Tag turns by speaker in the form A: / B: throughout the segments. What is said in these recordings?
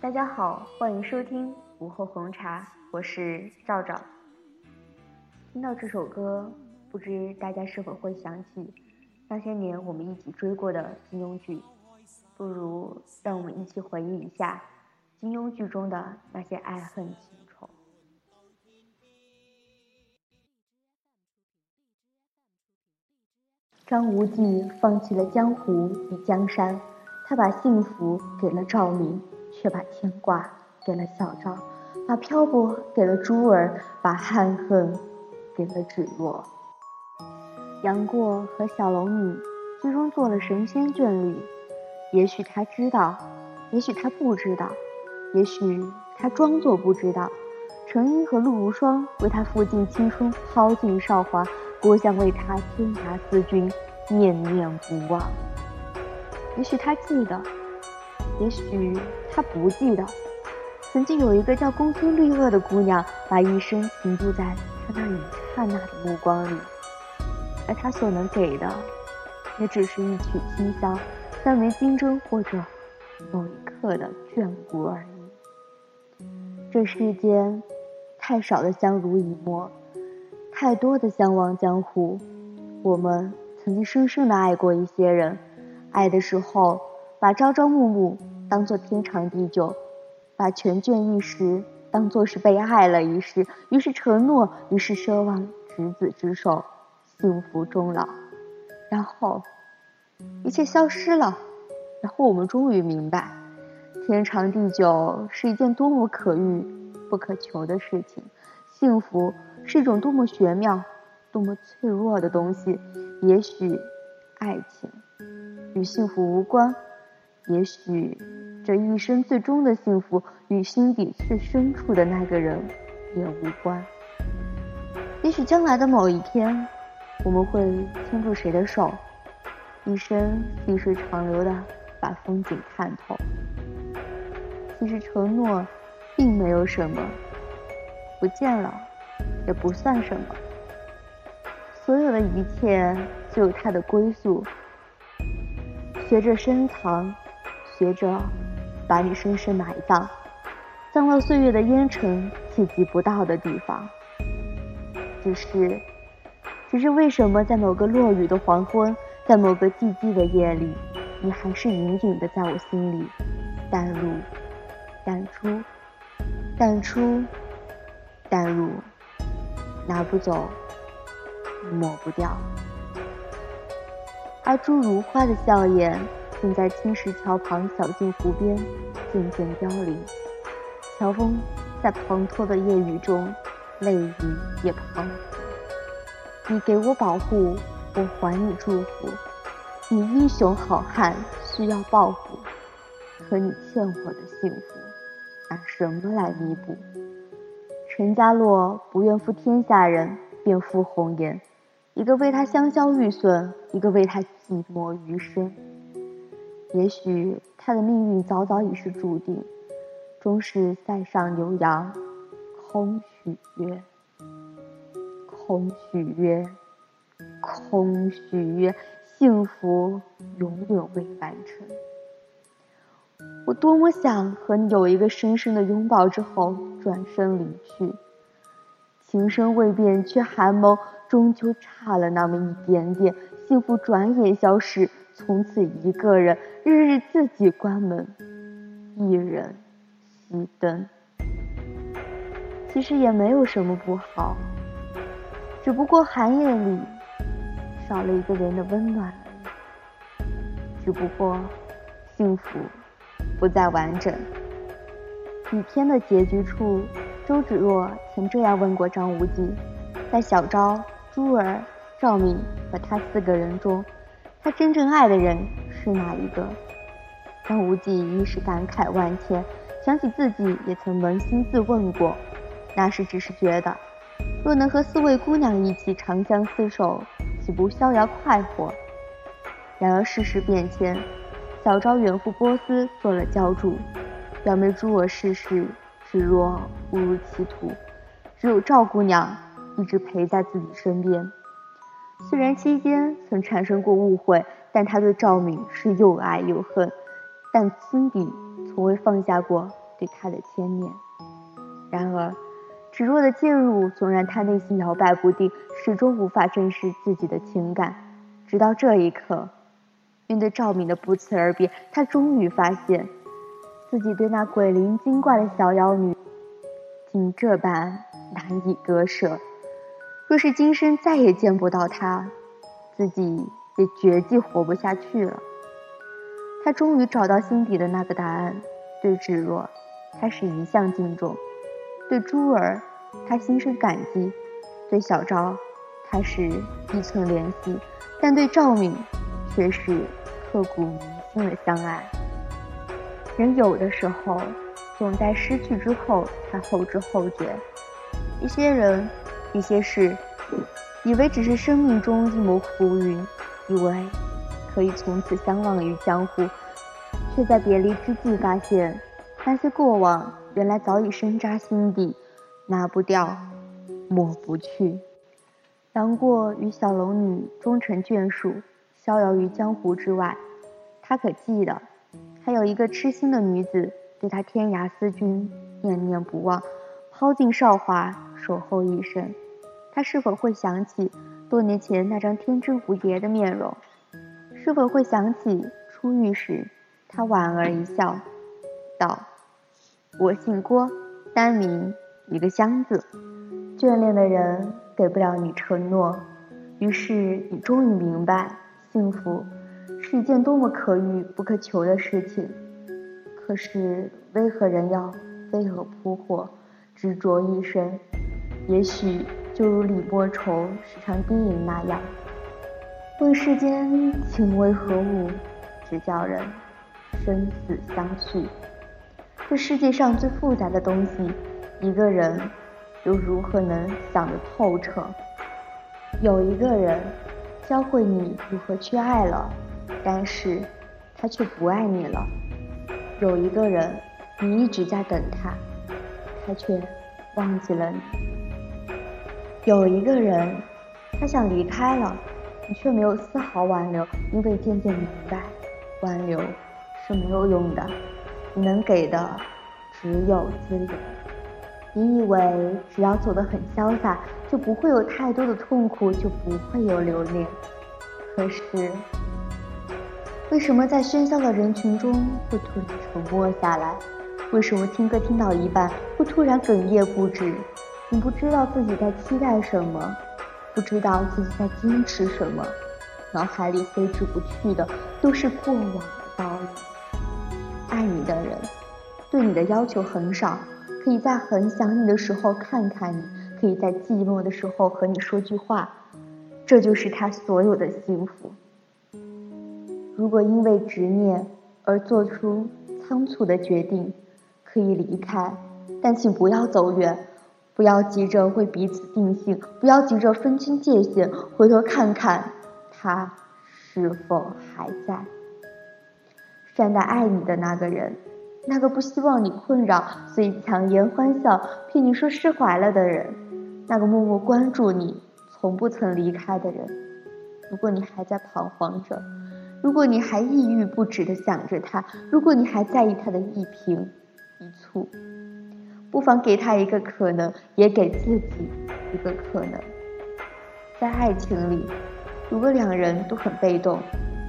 A: 大家好，欢迎收听午后红茶，我是赵赵。听到这首歌，不知大家是否会想起那些年我们一起追过的金庸剧？不如让我们一起回忆一下金庸剧中的那些爱恨情仇。张无忌放弃了江湖与江山，他把幸福给了赵敏，却把牵挂给了小昭，把漂泊给了珠儿，把憾恨给了芷若。杨过和小龙女最终做了神仙眷侣，也许他知道，也许他不知道，也许他装作不知道。程英和陆无双为他付尽青春，抛尽韶华，郭襄为他天涯思君。念念不忘。也许他记得，也许他不记得。曾经有一个叫公孙绿萼的姑娘，把一生停驻在他那一刹那的目光里，而他所能给的，也只是一曲清香，三枚金针，或者某一刻的眷顾而已。这世间，太少的相濡以沫，太多的相忘江湖。我们。曾经深深的爱过一些人，爱的时候把朝朝暮暮当做天长地久，把缱绻一时当做是被爱了一世，于是承诺，于是奢望执子之手，幸福终老。然后一切消失了，然后我们终于明白，天长地久是一件多么可遇不可求的事情，幸福是一种多么玄妙。多么脆弱的东西！也许，爱情与幸福无关；也许，这一生最终的幸福与心底最深处的那个人也无关。也许将来的某一天，我们会牵住谁的手，一生细水长流的把风景看透。其实承诺，并没有什么，不见了，也不算什么。所有的一切就有它的归宿，学着深藏，学着把你深深埋葬，葬了岁月的烟尘，企及不到的地方。只是，只是为什么在某个落雨的黄昏，在某个寂寂的夜里，你还是隐隐的在我心里淡入、淡出、淡出、淡入，拿不走。抹不掉，阿朱如花的笑颜，正在青石桥旁小径湖边渐渐凋零。乔峰在滂沱的夜雨中，泪雨也滂沱。你给我保护，我还你祝福。你英雄好汉需要报复，可你欠我的幸福，拿什么来弥补？陈家洛不愿负天下人，便负红颜。一个为他香消玉损，一个为他寂寞余生。也许他的命运早早已是注定，终是塞上牛羊，空许约，空许约，空许约，幸福永远未完成。我多么想和你有一个深深的拥抱，之后转身离去。情深未变，却寒眸。终究差了那么一点点，幸福转眼消失，从此一个人，日日自己关门，一人熄灯。其实也没有什么不好，只不过寒夜里少了一个人的温暖。只不过幸福不再完整。雨天的结局处，周芷若曾这样问过张无忌，在小昭。珠儿、赵敏和他四个人中，他真正爱的人是哪一个？张无忌一时感慨万千，想起自己也曾扪心自问过，那时只是觉得，若能和四位姑娘一起长相厮守，岂不逍遥快活？然而世事变迁，小昭远赴波斯做了教主，表妹珠儿逝世，芷若误入歧途，只有赵姑娘。一直陪在自己身边，虽然期间曾产生过误会，但他对赵敏是又爱又恨，但心底从未放下过对他的牵念。然而，芷若的介入总让他内心摇摆不定，始终无法正视自己的情感。直到这一刻，面对赵敏的不辞而别，他终于发现，自己对那鬼灵精怪的小妖女，竟这般难以割舍。若是今生再也见不到他，自己也绝迹活不下去了。他终于找到心底的那个答案：对芷若，他是一向敬重；对珠儿，他心生感激；对小昭，他是一寸怜惜；但对赵敏，却是刻骨铭心的相爱。人有的时候，总在失去之后才后知后觉。一些人。一些事，以为只是生命中一抹浮云，以为可以从此相忘于江湖，却在别离之际发现，那些过往原来早已深扎心底，拿不掉，抹不去。杨过与小龙女终成眷属，逍遥于江湖之外。他可记得，还有一个痴心的女子，对他天涯思君，念念不忘，抛尽韶华，守候一生。他是否会想起多年前那张天真无邪的面容？是否会想起初遇时他莞尔一笑，道：“我姓郭，单名一个香字。”眷恋的人给不了你承诺，于是你终于明白，幸福是一件多么可遇不可求的事情。可是为何人要飞蛾扑火，执着一生？也许。就如李莫愁时常低吟那样：“问世间情为何物，只叫人生死相许。”这世界上最复杂的东西，一个人又如何能想得透彻？有一个人教会你如何去爱了，但是他却不爱你了；有一个人你一直在等他，他却忘记了你。有一个人，他想离开了，你却没有丝毫挽留，因为渐渐明白，挽留是没有用的，你能给的只有自由。你以为只要走得很潇洒，就不会有太多的痛苦，就不会有留恋。可是，为什么在喧嚣的人群中会突然沉默下来？为什么听歌听到一半会突然哽咽不止？你不知道自己在期待什么，不知道自己在坚持什么，脑海里挥之不去的都是过往的道理。爱你的人，对你的要求很少，可以在很想你的时候看看你，可以在寂寞的时候和你说句话，这就是他所有的幸福。如果因为执念而做出仓促的决定，可以离开，但请不要走远。不要急着为彼此定性，不要急着分清界限，回头看看他是否还在。善待爱你的那个人，那个不希望你困扰，所以强颜欢笑骗你说释怀了的人，那个默默关注你，从不曾离开的人。如果你还在彷徨着，如果你还抑郁不止的想着他，如果你还在意他的一颦一蹙。不妨给他一个可能，也给自己一个可能。在爱情里，如果两人都很被动，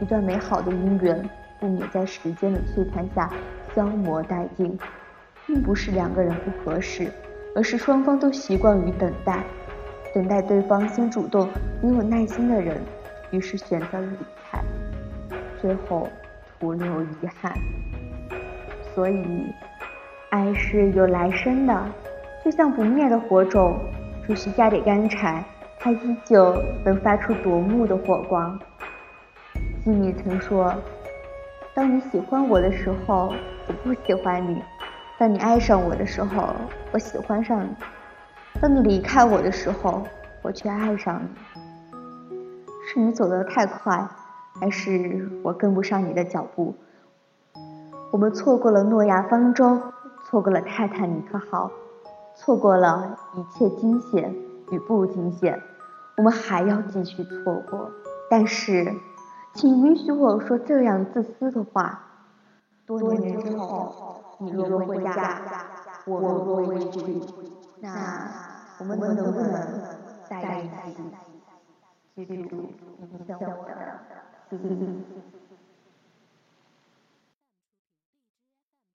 A: 一段美好的姻缘不免在时间的摧残下消磨殆尽。并不是两个人不合适，而是双方都习惯于等待，等待对方先主动。没有耐心的人，于是选择了离开，最后徒留遗憾。所以。爱是有来生的，就像不灭的火种，只需加点干柴，它依旧能发出夺目的火光。吉米曾说：“当你喜欢我的时候，我不喜欢你；当你爱上我的时候，我喜欢上你；当你离开我的时候，我却爱上你。是你走得太快，还是我跟不上你的脚步？我们错过了诺亚方舟。”错过了泰坦尼克号，错过了一切惊险与不惊险，我们还要继续错过。但是，请允许我说这样自私的话：多年之后，你若回家，我若未娶，那我们能不能再在一起？记住，你向我的，